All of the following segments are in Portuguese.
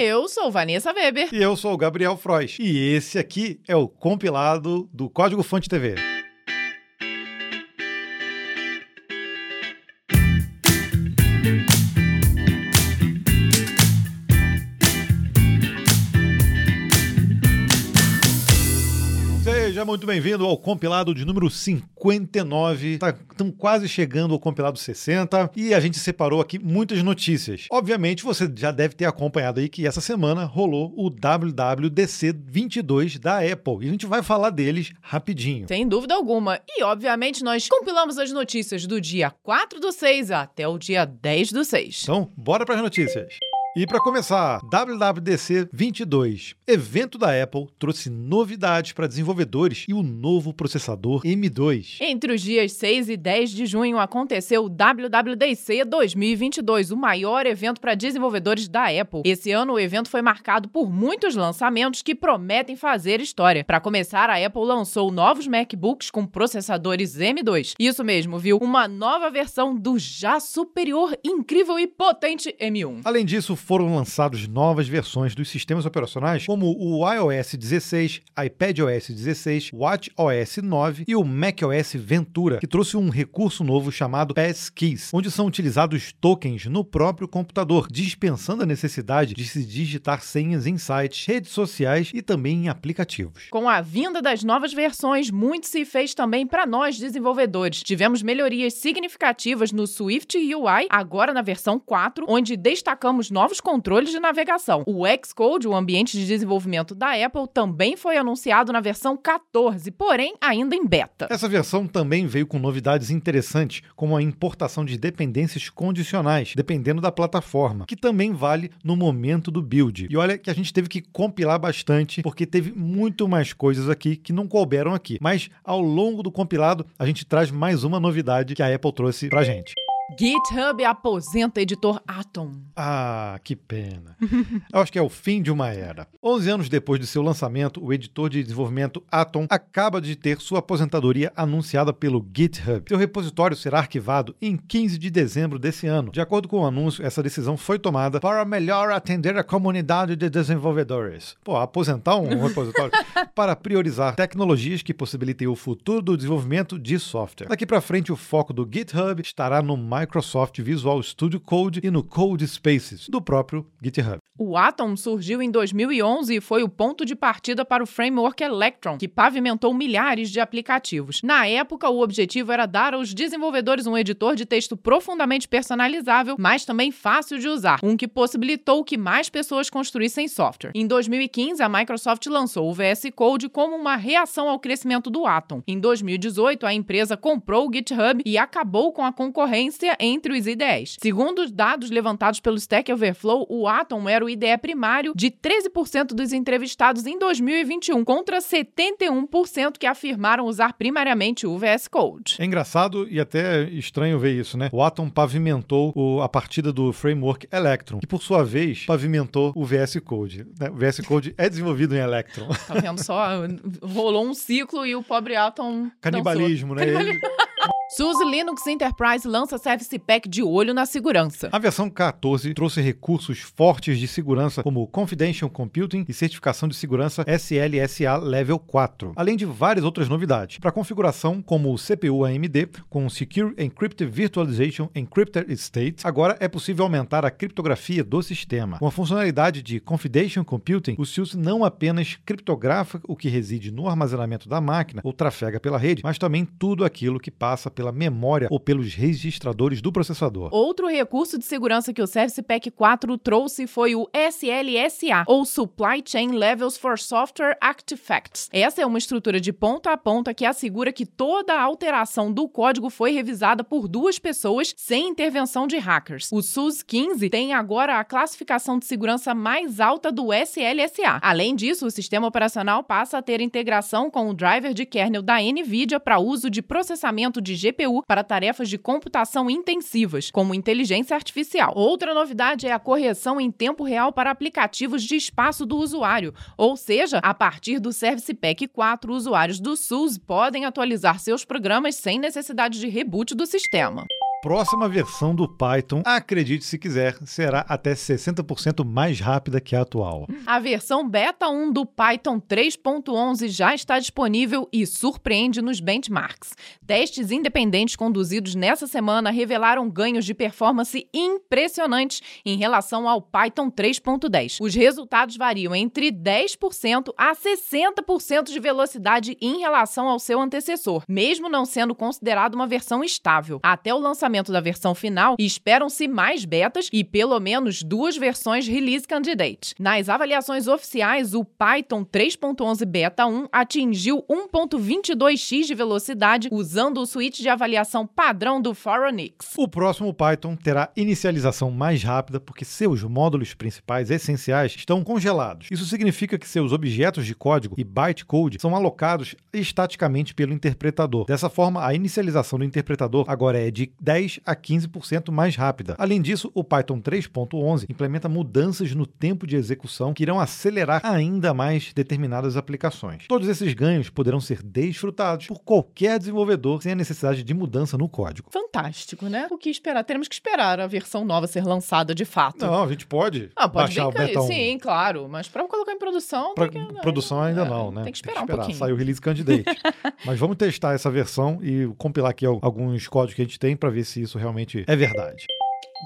Eu sou Vanessa Weber. E eu sou o Gabriel Frois. E esse aqui é o compilado do Código Fonte TV. Muito bem-vindo ao compilado de número 59. Estamos tá, quase chegando ao compilado 60 e a gente separou aqui muitas notícias. Obviamente, você já deve ter acompanhado aí que essa semana rolou o WWDC 22 da Apple e a gente vai falar deles rapidinho. Sem dúvida alguma. E, obviamente, nós compilamos as notícias do dia 4 do 6 até o dia 10 do 6. Então, bora para as notícias. E para começar, WWDC 22, evento da Apple trouxe novidades para desenvolvedores e o novo processador M2. Entre os dias 6 e 10 de junho aconteceu o WWDC 2022, o maior evento para desenvolvedores da Apple. Esse ano o evento foi marcado por muitos lançamentos que prometem fazer história. Para começar, a Apple lançou novos MacBooks com processadores M2. Isso mesmo, viu? Uma nova versão do já superior, incrível e potente M1. Além disso, foram lançados novas versões dos sistemas operacionais, como o iOS 16, iPadOS 16, WatchOS 9 e o macOS Ventura, que trouxe um recurso novo chamado Passkeys, onde são utilizados tokens no próprio computador, dispensando a necessidade de se digitar senhas em sites, redes sociais e também em aplicativos. Com a vinda das novas versões, muito se fez também para nós desenvolvedores. Tivemos melhorias significativas no Swift UI, agora na versão 4, onde destacamos novos novos controles de navegação. O Xcode, o ambiente de desenvolvimento da Apple, também foi anunciado na versão 14, porém ainda em beta. Essa versão também veio com novidades interessantes, como a importação de dependências condicionais, dependendo da plataforma, que também vale no momento do build. E olha que a gente teve que compilar bastante, porque teve muito mais coisas aqui que não couberam aqui. Mas ao longo do compilado, a gente traz mais uma novidade que a Apple trouxe pra gente. GitHub aposenta editor Atom. Ah, que pena. Eu acho que é o fim de uma era. 11 anos depois de seu lançamento, o editor de desenvolvimento Atom acaba de ter sua aposentadoria anunciada pelo GitHub. Seu repositório será arquivado em 15 de dezembro desse ano. De acordo com o anúncio, essa decisão foi tomada para melhor atender a comunidade de desenvolvedores. Pô, aposentar um repositório para priorizar tecnologias que possibilitem o futuro do desenvolvimento de software. Daqui para frente, o foco do GitHub estará no Microsoft Visual Studio Code e no Code Spaces, do próprio GitHub. O Atom surgiu em 2011 e foi o ponto de partida para o framework Electron, que pavimentou milhares de aplicativos. Na época, o objetivo era dar aos desenvolvedores um editor de texto profundamente personalizável, mas também fácil de usar, um que possibilitou que mais pessoas construíssem software. Em 2015, a Microsoft lançou o VS Code como uma reação ao crescimento do Atom. Em 2018, a empresa comprou o GitHub e acabou com a concorrência entre os IDEs. Segundo os dados levantados pelo Stack Overflow, o Atom era o IDE primário de 13% dos entrevistados em 2021, contra 71% que afirmaram usar primariamente o VS Code. É engraçado e até estranho ver isso, né? O Atom pavimentou o, a partida do framework Electron, que por sua vez pavimentou o VS Code. Né? O VS Code é desenvolvido em Electron. Tá vendo só? Rolou um ciclo e o pobre Atom. Canibalismo, dançou. né? Canibalismo. Ele... SUSE Linux Enterprise lança Service Pack de olho na segurança. A versão 14 trouxe recursos fortes de segurança como Confidential Computing e certificação de segurança SLSA Level 4, além de várias outras novidades. Para configuração, como o CPU AMD com Secure Encrypted Virtualization Encrypted State, agora é possível aumentar a criptografia do sistema. Com a funcionalidade de Confidential Computing, o SUSE não apenas criptografa o que reside no armazenamento da máquina ou trafega pela rede, mas também tudo aquilo que passa pela memória ou pelos registradores do processador. Outro recurso de segurança que o Service Pack 4 trouxe foi o SLSA, ou Supply Chain Levels for Software Artifacts. Essa é uma estrutura de ponta a ponta que assegura que toda a alteração do código foi revisada por duas pessoas sem intervenção de hackers. O SUS 15 tem agora a classificação de segurança mais alta do SLSA. Além disso, o sistema operacional passa a ter integração com o driver de kernel da NVIDIA para uso de processamento de GPU para tarefas de computação intensivas, como inteligência artificial. Outra novidade é a correção em tempo real para aplicativos de espaço do usuário, ou seja, a partir do Service Pack 4, usuários do SUS podem atualizar seus programas sem necessidade de reboot do sistema. Próxima versão do Python, acredite se quiser, será até 60% mais rápida que a atual. A versão beta 1 do Python 3.11 já está disponível e surpreende nos benchmarks. Testes independentes conduzidos nessa semana revelaram ganhos de performance impressionantes em relação ao Python 3.10. Os resultados variam entre 10% a 60% de velocidade em relação ao seu antecessor, mesmo não sendo considerado uma versão estável. Até o lançamento lançamento da versão final, esperam-se mais betas e pelo menos duas versões release candidate. Nas avaliações oficiais, o Python 3.11 Beta 1 atingiu 1.22x de velocidade usando o suíte de avaliação padrão do Phoronix. O próximo Python terá inicialização mais rápida porque seus módulos principais essenciais estão congelados. Isso significa que seus objetos de código e bytecode são alocados estaticamente pelo interpretador. Dessa forma, a inicialização do interpretador agora é de 10 10 a 15% mais rápida. Além disso, o Python 3.11 implementa mudanças no tempo de execução que irão acelerar ainda mais determinadas aplicações. Todos esses ganhos poderão ser desfrutados por qualquer desenvolvedor sem a necessidade de mudança no código. Fantástico, né? O que esperar? Teremos que esperar a versão nova ser lançada de fato. Não, a gente pode, ah, pode baixar o beta 1. Sim, claro, mas para colocar em produção... Pra, que, produção ainda é, não, né? Tem que esperar, tem que esperar um pouquinho. Sai o release candidate. mas vamos testar essa versão e compilar aqui alguns códigos que a gente tem para ver se isso realmente é verdade.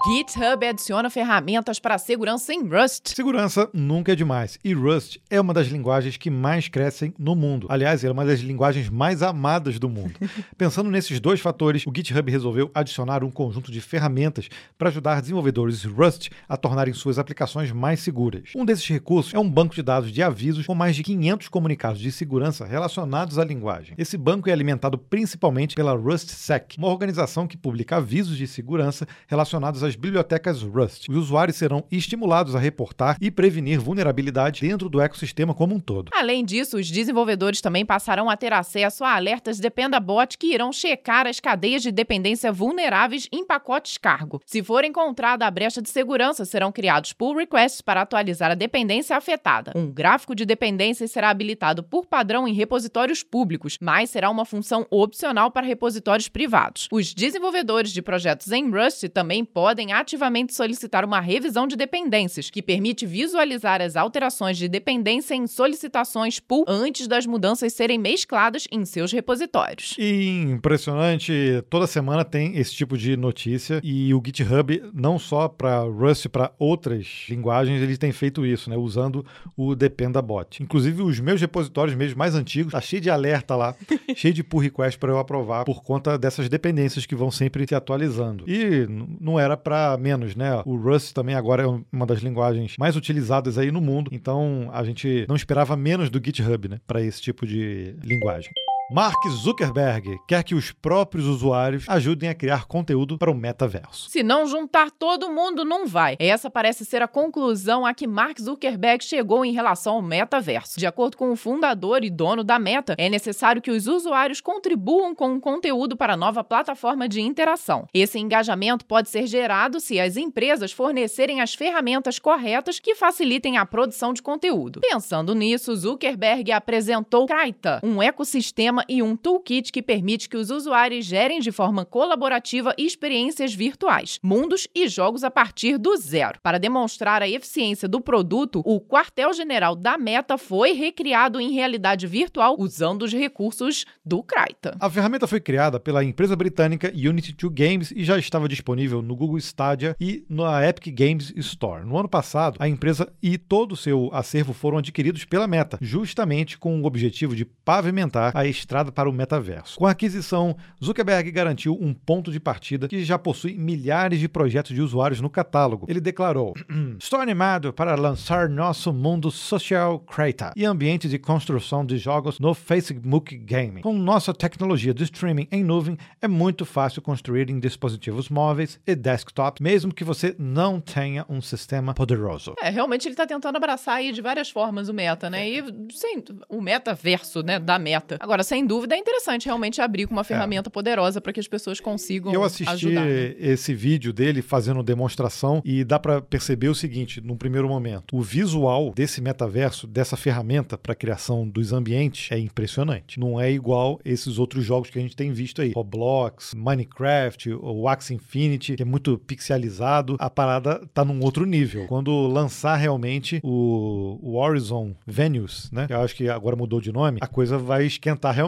GitHub adiciona ferramentas para segurança em Rust. Segurança nunca é demais, e Rust é uma das linguagens que mais crescem no mundo. Aliás, é uma das linguagens mais amadas do mundo. Pensando nesses dois fatores, o GitHub resolveu adicionar um conjunto de ferramentas para ajudar desenvolvedores Rust a tornarem suas aplicações mais seguras. Um desses recursos é um banco de dados de avisos com mais de 500 comunicados de segurança relacionados à linguagem. Esse banco é alimentado principalmente pela RustSec, uma organização que publica avisos de segurança relacionados às bibliotecas Rust. Os usuários serão estimulados a reportar e prevenir vulnerabilidades dentro do ecossistema como um todo. Além disso, os desenvolvedores também passarão a ter acesso a alertas Dependabot que irão checar as cadeias de dependência vulneráveis em pacotes cargo. Se for encontrada a brecha de segurança, serão criados pull requests para atualizar a dependência afetada. Um gráfico de dependências será habilitado por padrão em repositórios públicos, mas será uma função opcional para repositórios privados. Os desenvolvedores de projetos em Rust também podem podem ativamente solicitar uma revisão de dependências, que permite visualizar as alterações de dependência em solicitações pull antes das mudanças serem mescladas em seus repositórios. E impressionante, toda semana tem esse tipo de notícia e o GitHub, não só para Rust, para outras linguagens, ele tem feito isso, né, usando o Dependabot. Inclusive, os meus repositórios mesmo mais antigos, tá cheio de alerta lá, cheio de pull request para eu aprovar por conta dessas dependências que vão sempre se atualizando. E não era para menos, né? O Rust também agora é uma das linguagens mais utilizadas aí no mundo, então a gente não esperava menos do GitHub, né, para esse tipo de linguagem. Mark Zuckerberg quer que os próprios usuários ajudem a criar conteúdo para o metaverso. Se não juntar todo mundo, não vai. Essa parece ser a conclusão a que Mark Zuckerberg chegou em relação ao metaverso. De acordo com o fundador e dono da Meta, é necessário que os usuários contribuam com o conteúdo para a nova plataforma de interação. Esse engajamento pode ser gerado se as empresas fornecerem as ferramentas corretas que facilitem a produção de conteúdo. Pensando nisso, Zuckerberg apresentou Kraita, um ecossistema e um toolkit que permite que os usuários gerem de forma colaborativa experiências virtuais, mundos e jogos a partir do zero. Para demonstrar a eficiência do produto, o quartel-general da Meta foi recriado em realidade virtual usando os recursos do Kraita. A ferramenta foi criada pela empresa britânica Unity 2 Games e já estava disponível no Google Stadia e na Epic Games Store. No ano passado, a empresa e todo o seu acervo foram adquiridos pela Meta, justamente com o objetivo de pavimentar a estrada para o metaverso. Com a aquisição, Zuckerberg garantiu um ponto de partida que já possui milhares de projetos de usuários no catálogo. Ele declarou: Estou animado para lançar nosso mundo social Creta e ambiente de construção de jogos no Facebook Gaming. Com nossa tecnologia de streaming em nuvem, é muito fácil construir em dispositivos móveis e desktop, mesmo que você não tenha um sistema poderoso. É, realmente ele está tentando abraçar aí de várias formas o meta, né? E sim, o metaverso, né, da meta. Agora, sem dúvida é interessante realmente abrir com uma ferramenta é. poderosa para que as pessoas consigam Eu assisti ajudar, né? esse vídeo dele fazendo demonstração e dá para perceber o seguinte, num primeiro momento, o visual desse metaverso, dessa ferramenta para criação dos ambientes é impressionante. Não é igual esses outros jogos que a gente tem visto aí, Roblox, Minecraft, o Axie Infinity, que é muito pixelizado. A parada tá num outro nível. Quando lançar realmente o, o Horizon Venues, né? Que eu acho que agora mudou de nome, a coisa vai esquentar realmente.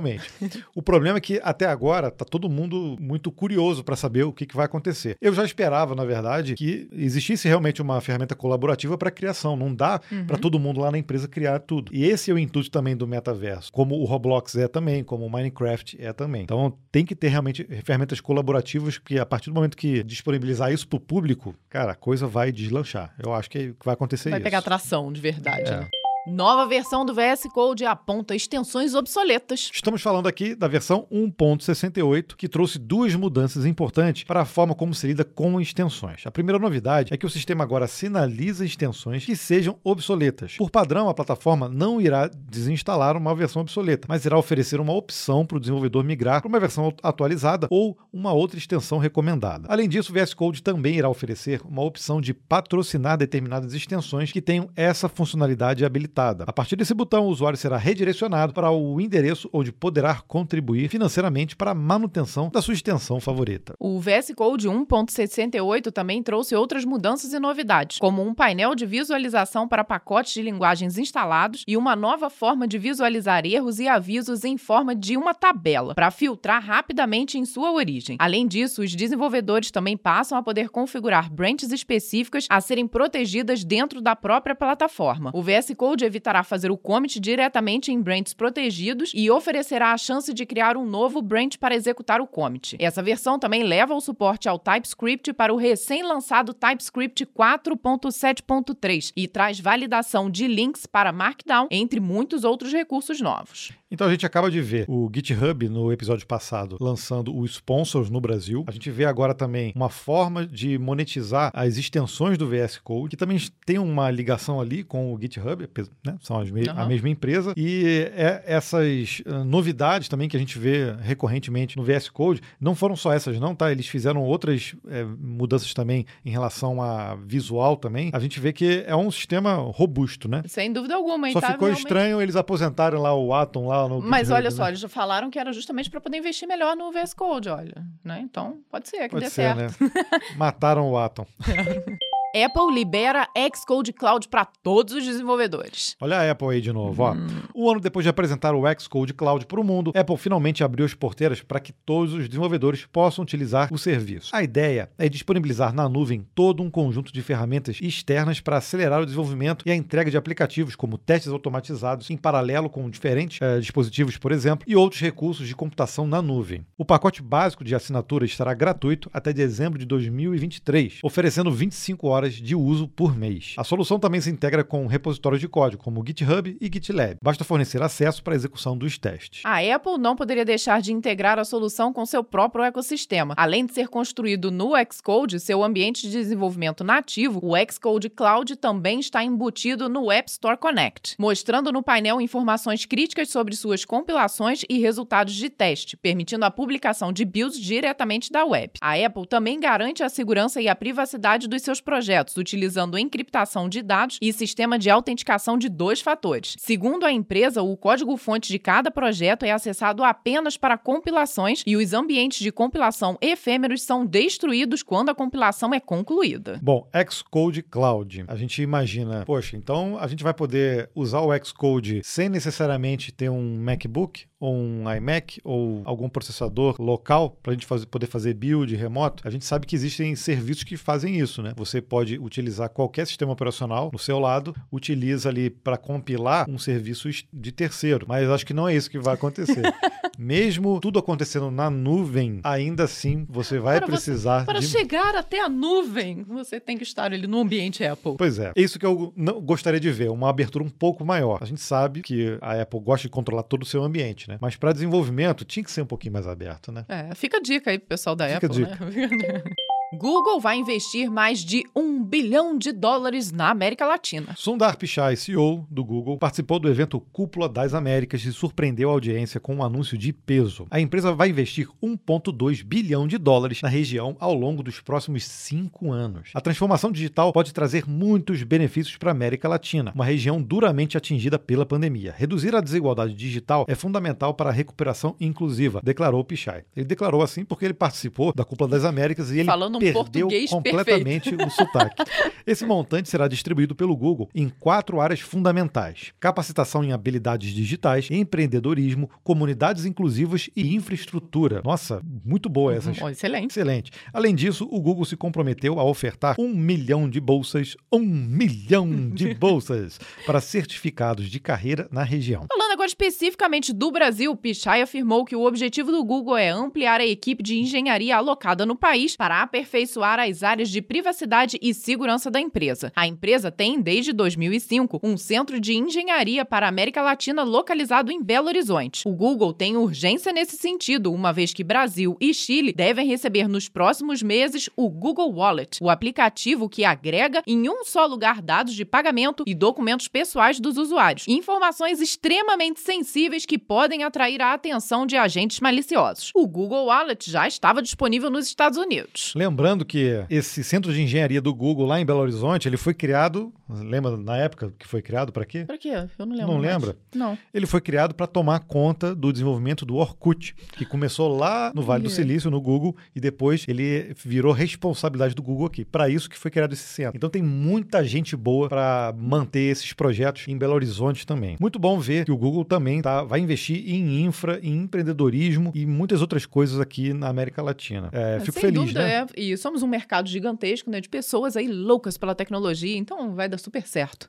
O problema é que até agora tá todo mundo muito curioso para saber o que, que vai acontecer. Eu já esperava, na verdade, que existisse realmente uma ferramenta colaborativa para criação. Não dá uhum. para todo mundo lá na empresa criar tudo. E esse é o intuito também do metaverso, como o Roblox é também, como o Minecraft é também. Então tem que ter realmente ferramentas colaborativas, porque a partir do momento que disponibilizar isso para o público, cara, a coisa vai deslanchar. Eu acho que vai acontecer vai isso. Vai pegar tração de verdade. É. Né? Nova versão do VS Code aponta extensões obsoletas. Estamos falando aqui da versão 1.68, que trouxe duas mudanças importantes para a forma como se lida com extensões. A primeira novidade é que o sistema agora sinaliza extensões que sejam obsoletas. Por padrão, a plataforma não irá desinstalar uma versão obsoleta, mas irá oferecer uma opção para o desenvolvedor migrar para uma versão atualizada ou uma outra extensão recomendada. Além disso, o VS Code também irá oferecer uma opção de patrocinar determinadas extensões que tenham essa funcionalidade habilitada a partir desse botão, o usuário será redirecionado para o endereço onde poderá contribuir financeiramente para a manutenção da sua extensão favorita. O VS Code 1.68 também trouxe outras mudanças e novidades, como um painel de visualização para pacotes de linguagens instalados e uma nova forma de visualizar erros e avisos em forma de uma tabela, para filtrar rapidamente em sua origem. Além disso, os desenvolvedores também passam a poder configurar branches específicas a serem protegidas dentro da própria plataforma. O VS Code evitará fazer o commit diretamente em branches protegidos e oferecerá a chance de criar um novo branch para executar o commit. Essa versão também leva o suporte ao TypeScript para o recém-lançado TypeScript 4.7.3 e traz validação de links para Markdown, entre muitos outros recursos novos. Então a gente acaba de ver o GitHub no episódio passado lançando o Sponsors no Brasil. A gente vê agora também uma forma de monetizar as extensões do VS Code, que também tem uma ligação ali com o GitHub, né? são uhum. a mesma empresa. E é, essas uh, novidades também que a gente vê recorrentemente no VS Code, não foram só essas não, tá? Eles fizeram outras é, mudanças também em relação a visual também. A gente vê que é um sistema robusto, né? Sem dúvida alguma. Só tá ficou realmente... estranho eles aposentaram lá o Atom lá no Mas olha só, né? eles já falaram que era justamente para poder investir melhor no VS Code, olha. Né? Então, pode ser que pode dê ser, certo. Né? Mataram o Atom. Apple libera Xcode Cloud para todos os desenvolvedores. Olha a Apple aí de novo, hum. ó. Um ano depois de apresentar o Xcode Cloud para o mundo, Apple finalmente abriu as porteiras para que todos os desenvolvedores possam utilizar o serviço. A ideia é disponibilizar na nuvem todo um conjunto de ferramentas externas para acelerar o desenvolvimento e a entrega de aplicativos, como testes automatizados em paralelo com diferentes eh, dispositivos, por exemplo, e outros recursos de computação na nuvem. O pacote básico de assinatura estará gratuito até dezembro de 2023, oferecendo 25 horas horas de uso por mês. A solução também se integra com repositórios de código, como GitHub e GitLab. Basta fornecer acesso para a execução dos testes. A Apple não poderia deixar de integrar a solução com seu próprio ecossistema. Além de ser construído no Xcode, seu ambiente de desenvolvimento nativo, o Xcode Cloud também está embutido no App Store Connect, mostrando no painel informações críticas sobre suas compilações e resultados de teste, permitindo a publicação de builds diretamente da web. A Apple também garante a segurança e a privacidade dos seus projetos utilizando encriptação de dados e sistema de autenticação de dois fatores. Segundo a empresa, o código-fonte de cada projeto é acessado apenas para compilações e os ambientes de compilação efêmeros são destruídos quando a compilação é concluída. Bom, Xcode Cloud. A gente imagina, poxa, então a gente vai poder usar o Xcode sem necessariamente ter um MacBook ou um iMac ou algum processador local para a gente fazer, poder fazer build remoto. A gente sabe que existem serviços que fazem isso, né? Você pode utilizar qualquer sistema operacional no seu lado, utiliza ali para compilar um serviço de terceiro. Mas acho que não é isso que vai acontecer. Mesmo tudo acontecendo na nuvem, ainda assim você vai para precisar. Você, para de... chegar até a nuvem, você tem que estar ali no ambiente Apple. Pois é. É isso que eu não gostaria de ver, uma abertura um pouco maior. A gente sabe que a Apple gosta de controlar todo o seu ambiente, né? Mas para desenvolvimento tinha que ser um pouquinho mais aberto, né? É, fica a dica aí pro pessoal da fica Apple, a dica. né? Google vai investir mais de um bilhão de dólares na América Latina. Sundar Pichai, CEO do Google, participou do evento Cúpula das Américas e surpreendeu a audiência com um anúncio de peso. A empresa vai investir 1,2 bilhão de dólares na região ao longo dos próximos cinco anos. A transformação digital pode trazer muitos benefícios para a América Latina, uma região duramente atingida pela pandemia. Reduzir a desigualdade digital é fundamental para a recuperação inclusiva, declarou Pichai. Ele declarou assim porque ele participou da Cúpula das Américas e ele Falando um perdeu completamente perfeito. o sotaque. Esse montante será distribuído pelo Google em quatro áreas fundamentais: capacitação em habilidades digitais, empreendedorismo, comunidades inclusivas e infraestrutura. Nossa, muito boa essa. Oh, excelente. Excelente. Além disso, o Google se comprometeu a ofertar um milhão de bolsas, um milhão de bolsas para certificados de carreira na região. Falando agora especificamente do Brasil, Pichai afirmou que o objetivo do Google é ampliar a equipe de engenharia alocada no país para aperfeiçoar as áreas de privacidade e segurança da empresa. A empresa tem, desde 2005, um centro de engenharia para a América Latina localizado em Belo Horizonte. O Google tem urgência nesse sentido, uma vez que Brasil e Chile devem receber nos próximos meses o Google Wallet, o aplicativo que agrega em um só lugar dados de pagamento e documentos pessoais dos usuários, informações extremamente sensíveis que podem atrair a atenção de agentes maliciosos. O Google Wallet já estava disponível nos Estados Unidos. Lembrando que esse centro de engenharia do Google lá em Belo Horizonte, ele foi criado, lembra na época que foi criado para quê? Para quê? Eu não lembro. Não mais. lembra? Não. Ele foi criado para tomar conta do desenvolvimento do Orkut, que começou lá no Vale do. Silício, no Google, e depois ele virou responsabilidade do Google aqui. Para isso que foi criado esse centro. Então tem muita gente boa para manter esses projetos em Belo Horizonte também. Muito bom ver que o Google também tá, vai investir em infra, em empreendedorismo e muitas outras coisas aqui na América Latina. É, fico Sem feliz, dúvida, né? é. E somos um mercado gigantesco, né? De pessoas aí loucas pela tecnologia, então vai dar super certo.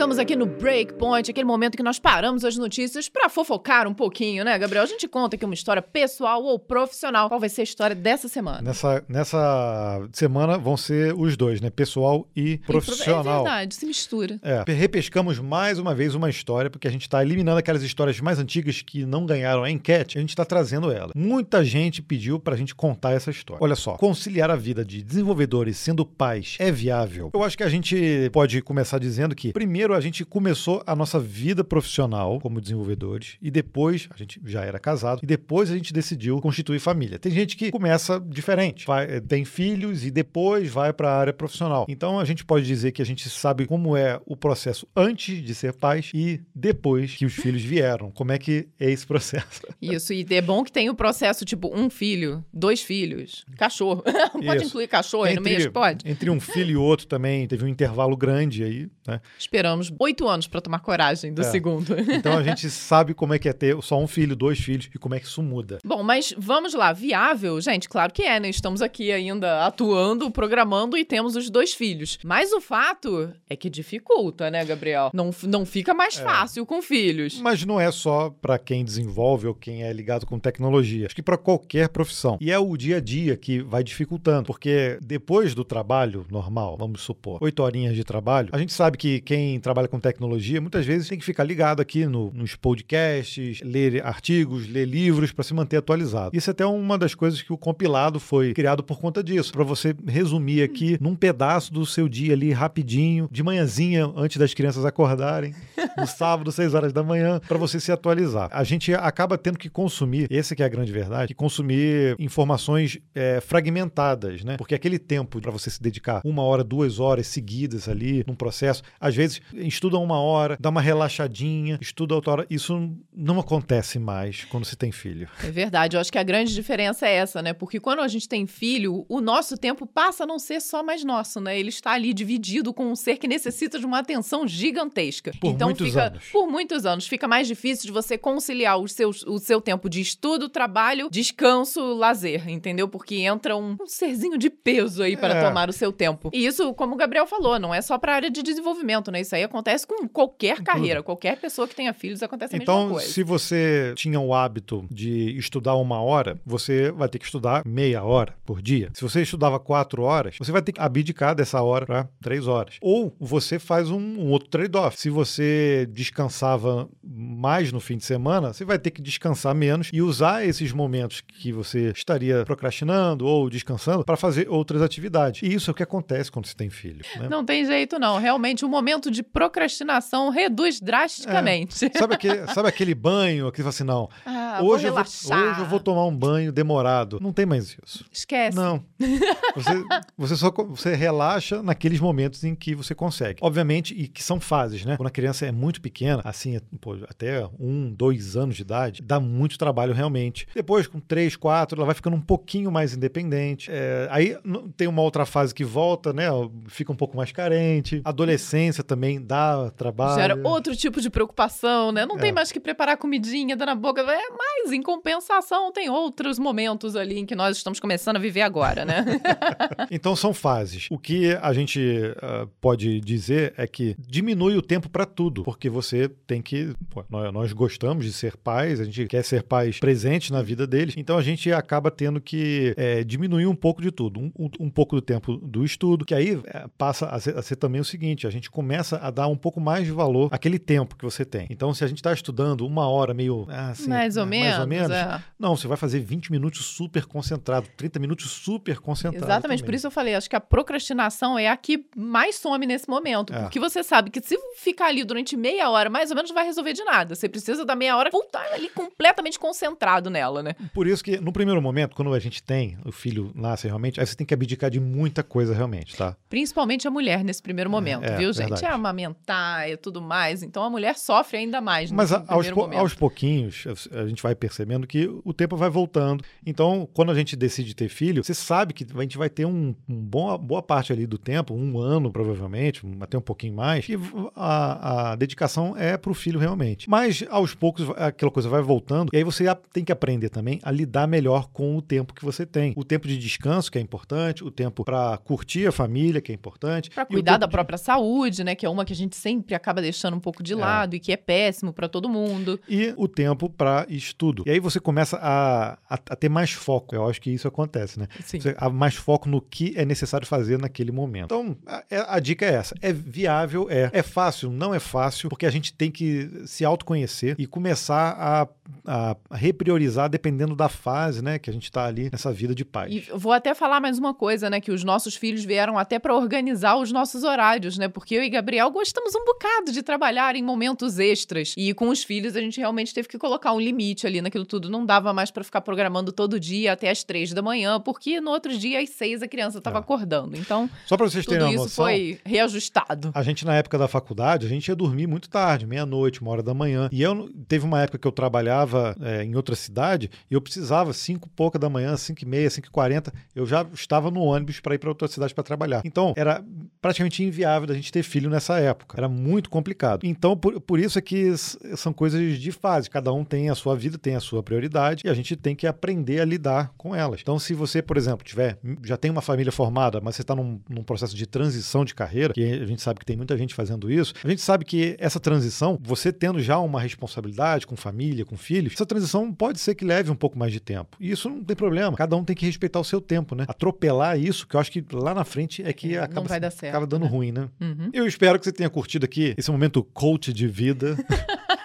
Chegamos aqui no Breakpoint, aquele momento que nós paramos as notícias para fofocar um pouquinho, né, Gabriel? A gente conta aqui uma história pessoal ou profissional. Qual vai ser a história dessa semana? Nessa, nessa semana vão ser os dois, né? Pessoal e profissional. É verdade, se mistura. É, repescamos mais uma vez uma história, porque a gente está eliminando aquelas histórias mais antigas que não ganharam a enquete, a gente está trazendo ela. Muita gente pediu para a gente contar essa história. Olha só, conciliar a vida de desenvolvedores sendo pais é viável? Eu acho que a gente pode começar dizendo que, primeiro, a gente começou a nossa vida profissional como desenvolvedores, e depois, a gente já era casado, e depois a gente decidiu constituir família. Tem gente que começa diferente, vai- tem filhos e depois vai para a área profissional. Então a gente pode dizer que a gente sabe como é o processo antes de ser pais e depois que os filhos vieram. Como é que é esse processo? Isso, e é bom que tem o processo, tipo, um filho, dois filhos, cachorro. pode Isso. incluir cachorro aí no meio? Pode. entre um filho e outro também teve um intervalo grande aí, né? Esperamos oito anos para tomar coragem do É. segundo. Então a gente sabe como é que é ter só um filho, dois filhos e como é que isso muda. Bom, mas vamos lá, viável? Gente, claro que é, né? Estamos aqui ainda atuando, programando e temos os dois filhos. Mas o fato é que dificulta, né, Gabriel? Não, não fica mais É. fácil com filhos. Mas não é só para quem desenvolve ou quem é ligado com tecnologia. Acho que para qualquer profissão. E é o dia a dia que vai dificultando, porque depois do trabalho normal, vamos supor, oito horinhas de trabalho, a gente sabe que quem trabalha com tecnologia muitas vezes tem que ficar ligado aqui no- nos podcasts, ler artigos, ler livros para se manter atualizado. Isso é até uma das coisas que o compilado foi criado por conta disso, para você resumir aqui num pedaço do seu dia ali rapidinho, de manhãzinha, antes das crianças acordarem, no sábado, 6 horas da manhã, para você se atualizar. A gente acaba tendo que consumir, essa que é a grande verdade, que consumir informações é, fragmentadas, né? Porque aquele tempo para você se dedicar uma hora, duas horas seguidas ali num processo, às vezes estuda uma hora, dá uma relaxadinha, estuda outra hora. Isso não acontece mais quando se tem filho. É verdade, eu acho que a grande diferença é essa, né? Porque quando a gente tem filho, o nosso tempo passa a não ser só mais nosso, né? Ele está ali dividido com um ser que necessita de uma atenção gigantesca. Por então muito muitos fica, anos. Por muitos anos. Fica mais difícil de você conciliar os seus, o seu tempo de estudo, trabalho, descanso, lazer, entendeu? Porque entra um, um serzinho de peso aí para É. tomar o seu tempo. E isso, como o Gabriel falou, não é só para área de desenvolvimento, né? Isso aí acontece com qualquer carreira, qualquer pessoa que tenha filhos acontece a mesma Então, coisa. se você tinha o hábito de estudar uma hora, você vai ter que estudar meia hora por dia. Se você estudava quatro horas, você vai ter que abdicar dessa hora para três horas. Ou você faz um, um outro trade-off. Se você descansava mais no fim de semana, você vai ter que descansar menos e usar esses momentos que você estaria procrastinando ou descansando para fazer outras atividades. E isso é o que acontece quando você tem filho. né? Não tem jeito, não. Realmente, o momento de procrastinação reduz drasticamente. Sabe, aquele, sabe aquele banho que você fala assim, não, Ah, vou hoje, eu vou, relaxar. hoje eu vou tomar um banho demorado. Não tem mais isso. Esquece. Não. Você, você só você relaxa naqueles momentos em que você consegue. Obviamente, e que são fases, né? Quando a criança é muito pequena, assim, pô, até um, dois anos de idade, dá muito trabalho realmente. Depois, com três, quatro, ela vai ficando um pouquinho mais independente. É, aí tem uma outra fase que volta, né? Fica um pouco mais carente. Adolescência também dá trabalho. Gera outro tipo de preocupação, né? Não É. tem mais que preparar comidinha, dar na boca. É, mas, em compensação, tem outros momentos ali em que nós estamos começando a viver agora, né? Então são fases. O que a gente ah, pode dizer é que diminui o tempo para tudo, porque você tem que. pô, nós, nós gostamos de ser pais, a gente quer ser pais presentes na vida deles, então a gente acaba tendo que eh, diminuir um pouco de tudo. Um, um- um pouco do tempo do estudo, que aí eh, passa a ser, a ser também o seguinte: a gente começa a dar um pouco mais de valor àquele tempo que você tem. Então, se a gente está estudando uma hora meio. ah, assim, mais ou menos. Mais ou menos. é. Não, você vai fazer 20 minutos super concentrado, 30 minutos super concentrado. Exatamente, por também. isso eu falei, acho que a procrastinação é a que mais some nesse momento. É. Porque você sabe que se ficar ali durante meia hora, mais ou menos, não vai resolver de nada. Você precisa da meia hora voltar ali completamente concentrado nela, né? Por isso que, no primeiro momento, quando a gente tem, o filho nasce realmente, aí você tem que abdicar de muita coisa realmente, tá? Principalmente a mulher nesse primeiro momento, é, viu, gente? verdade. É amamentar e tudo mais. Então a mulher sofre ainda mais Mas a- aos, po- aos pouquinhos, a a gente vai percebendo que o tempo vai voltando. Então, quando a gente decide ter filho, você sabe que a gente vai ter um, um bom, boa parte ali do tempo, um ano provavelmente, até um pouquinho mais, e a, a dedicação é pro filho realmente. Mas, aos poucos, aquela coisa vai voltando, e aí você tem que aprender também a lidar melhor com o tempo que você tem. O tempo de descanso, que é importante, o tempo para curtir a família, que é importante. O cuidar da de- própria saúde, né? Que é uma que a gente sempre acaba deixando um pouco de lado e que é péssimo pra todo mundo. e o tempo para estudo. E aí você começa a, a, a ter mais foco. Eu acho que isso acontece, né? Sim. Você mais foco no que é necessário fazer naquele momento. Então, a, é- a dica é essa. É viável? É. É fácil? Não é fácil, porque a gente tem que se autoconhecer e começar a, a repriorizar dependendo da fase, né? Que a gente está ali nessa vida de pai. E vou até falar mais uma coisa, né? Que os nossos filhos vieram até pra organizar os nossos horários, né? Porque eu e Gabriel gostamos um bocado de trabalhar em momentos extras. E com os filhos a gente realmente teve que colocar um limite ali naquilo tudo. Não dava mais pra ficar programando todo dia até as três da manhã, porque no outro dia às seis a criança tava É. acordando. Então, Só para vocês terem uma isso noção. foi reajustado. A gente, na época da faculdade, a gente ia dormir muito tarde, meia-noite, uma hora da manhã. E eu teve uma época que eu trabalhava é, em outra cidade e eu precisava, cinco e pouca da manhã, cinco e meia, cinco e quarenta, eu já estava no ônibus para ir para outra cidade para trabalhar. Então, era praticamente inviável da gente ter filho nessa época. Era muito complicado. Então, por, por isso é que são coisas de fase. Cada um tem a sua vida, tem a sua prioridade e a gente tem que aprender a lidar com elas. Então, se você, por exemplo, tiver já tem uma família formada, mas você está num, num processo de transição de carreira, que a gente sabe que tem muita gente fazendo isso, a gente sabe que essa transição, você tendo já uma responsabilidade com família, com filhos, essa transição pode ser que leve um pouco mais de tempo. E isso não tem problema. Cada um tem que respeitar o seu tempo, né? Atropelar isso, que eu acho que lá na frente é que É, acaba, certo, acaba dando né? ruim, né? Uhum. Eu espero que você tenha curtido aqui esse momento coach de vida.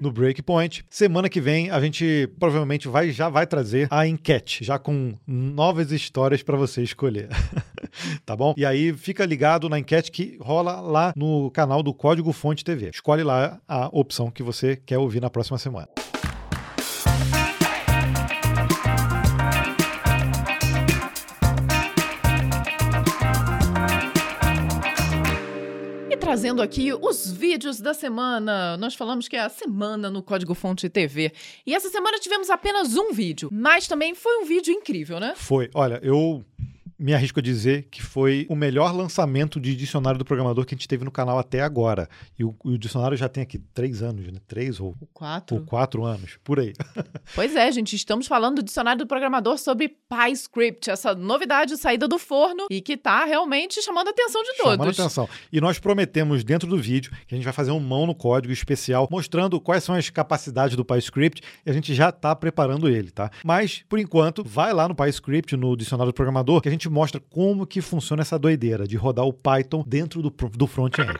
No Breakpoint. Semana que vem a gente provavelmente vai já vai trazer a enquete, já com novas histórias para você escolher. tá bom? E aí fica ligado na enquete que rola lá no canal do Código Fonte TV. Escolhe lá a opção que você quer ouvir na próxima semana. Trazendo aqui os vídeos da semana. Nós falamos que é a semana no Código Fonte TV. E essa semana tivemos apenas um vídeo, mas também foi um vídeo incrível, né? Foi. Olha, eu me arrisco a dizer que foi o melhor lançamento de dicionário do programador que a gente teve no canal até agora. E o, o dicionário já tem aqui três anos, né? Três ou, quatro. ou quatro anos, por aí. Pois é, gente, estamos falando do dicionário do programador sobre PyScript, essa novidade saída do forno e que está realmente chamando a atenção de todos. Chamando a atenção. E nós prometemos dentro do vídeo que a gente vai fazer um mão no código especial mostrando quais são as capacidades do PyScript e a gente já está preparando ele, tá? Mas, por enquanto, vai lá no PyScript, no dicionário do programador, que a gente mostra como que funciona essa doideira de rodar o Python dentro do, do front-end.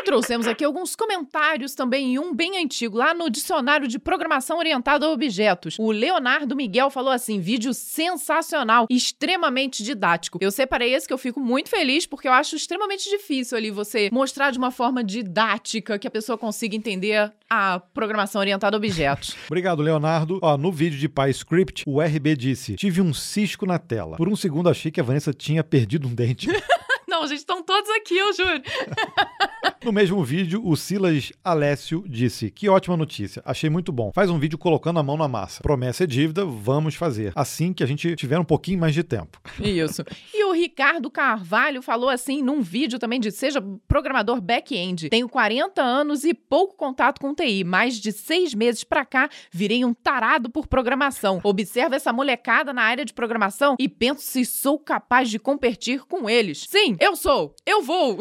E trouxemos aqui alguns comentários também, um bem antigo, lá no Dicionário de Programação Orientada a Objetos. O Leonardo Miguel falou assim: vídeo sensacional, extremamente didático. Eu separei esse que eu fico muito feliz, porque eu acho extremamente difícil ali você mostrar de uma forma didática que a pessoa consiga entender a programação orientada a objetos. Obrigado, Leonardo. Ó, no vídeo de PyScript, o RB disse: tive um cisco na tela. Por um segundo achei que a Vanessa tinha perdido um dente. Não, gente, estão todos aqui, eu juro. No mesmo vídeo, o Silas Alessio disse: Que ótima notícia, achei muito bom. Faz um vídeo colocando a mão na massa. Promessa é dívida, vamos fazer. Assim que a gente tiver um pouquinho mais de tempo. Isso. E o Ricardo Carvalho falou assim num vídeo também de seja programador back-end. Tenho 40 anos e pouco contato com TI. Mais de seis meses pra cá, virei um tarado por programação. Observo essa molecada na área de programação e penso se sou capaz de competir com eles. Sim, eu sou. Eu vou.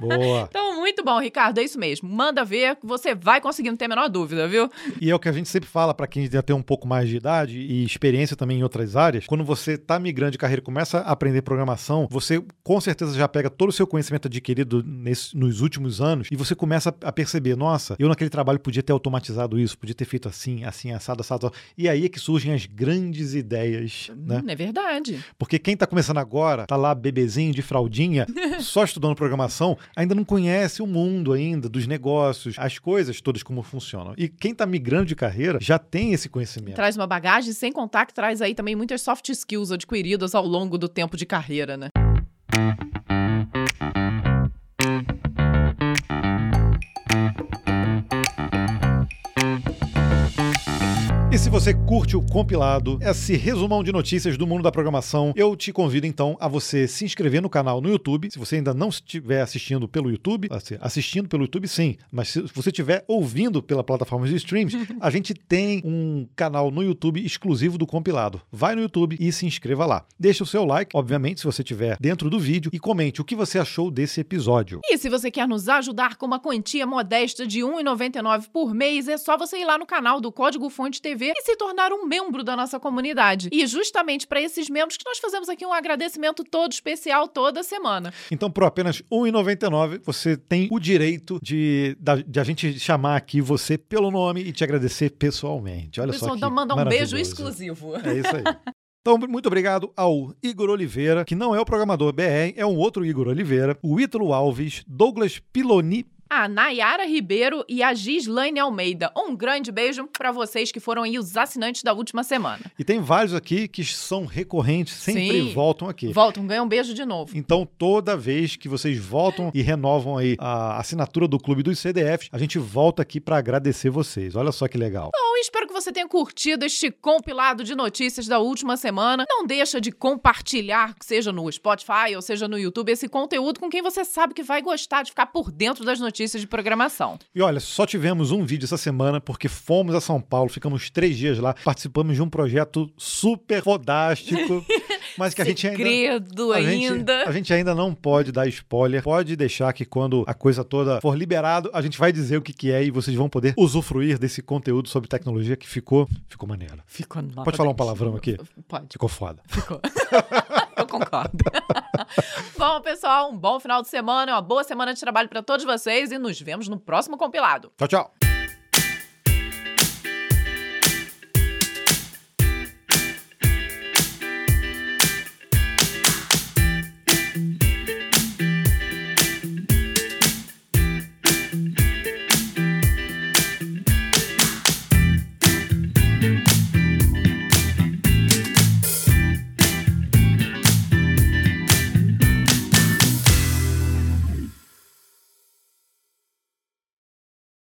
Boa. então, muito bom, Ricardo. É isso mesmo. Manda ver você vai conseguir, não tem a menor dúvida, viu? E é o que a gente sempre fala para quem já tem um pouco mais de idade e experiência também em outras áreas. Quando você tá migrando de carreira e começa a aprender programação, você com certeza já pega todo o seu conhecimento adquirido nesse, nos últimos anos e você começa a perceber: nossa, eu naquele trabalho podia ter automatizado isso, podia ter feito assim, assim, assado, assado. assado. E aí é que surgem as grandes ideias, né? Hum, é verdade. Porque quem tá começando agora, tá lá bebezinho de fraldinha, só estudando programação, ainda não conhece o mundo ainda dos negócios, as coisas todas como funcionam. E quem está migrando de carreira já tem esse conhecimento. Traz uma bagagem, sem contar que traz aí também muitas soft skills adquiridas ao longo do tempo de carreira, né? E se você curte o compilado, esse resumão de notícias do mundo da programação, eu te convido então a você se inscrever no canal no YouTube. Se você ainda não estiver assistindo pelo YouTube, assistindo pelo YouTube sim, mas se você estiver ouvindo pela plataforma de streams, a gente tem um canal no YouTube exclusivo do compilado. Vai no YouTube e se inscreva lá. Deixe o seu like, obviamente, se você estiver dentro do vídeo e comente o que você achou desse episódio. E se você quer nos ajudar com uma quantia modesta de R$ 1,99 por mês, é só você ir lá no canal do Código Fonte TV e se tornar um membro da nossa comunidade. E justamente para esses membros que nós fazemos aqui um agradecimento todo especial toda semana. Então, por apenas R$ 1,99, você tem o direito de, de a gente chamar aqui você pelo nome e te agradecer pessoalmente. Olha Pessoal, só que manda um beijo exclusivo. É isso aí. Então, muito obrigado ao Igor Oliveira, que não é o programador BR, é um outro Igor Oliveira, o Ítalo Alves, Douglas Piloni a Nayara Ribeiro e a Gislaine Almeida. Um grande beijo para vocês que foram aí os assinantes da última semana. E tem vários aqui que são recorrentes, sempre Sim. voltam aqui. Voltam, ganham um beijo de novo. Então, toda vez que vocês voltam e renovam aí a assinatura do Clube dos CDFs, a gente volta aqui para agradecer vocês. Olha só que legal. Bom, espero que você tenha curtido este compilado de notícias da última semana. Não deixa de compartilhar, seja no Spotify ou seja no YouTube, esse conteúdo com quem você sabe que vai gostar de ficar por dentro das notícias notícias de programação. E olha, só tivemos um vídeo essa semana porque fomos a São Paulo, ficamos três dias lá, participamos de um projeto super fodástico, mas que a gente ainda... A ainda. Gente, a gente ainda não pode dar spoiler. Pode deixar que quando a coisa toda for liberado, a gente vai dizer o que, que é e vocês vão poder usufruir desse conteúdo sobre tecnologia que ficou, ficou maneiro. Ficou Pode falar um palavrão aqui? Pode. Ficou foda. Ficou. Concordo. bom, pessoal, um bom final de semana, uma boa semana de trabalho para todos vocês e nos vemos no próximo compilado. Tchau, tchau.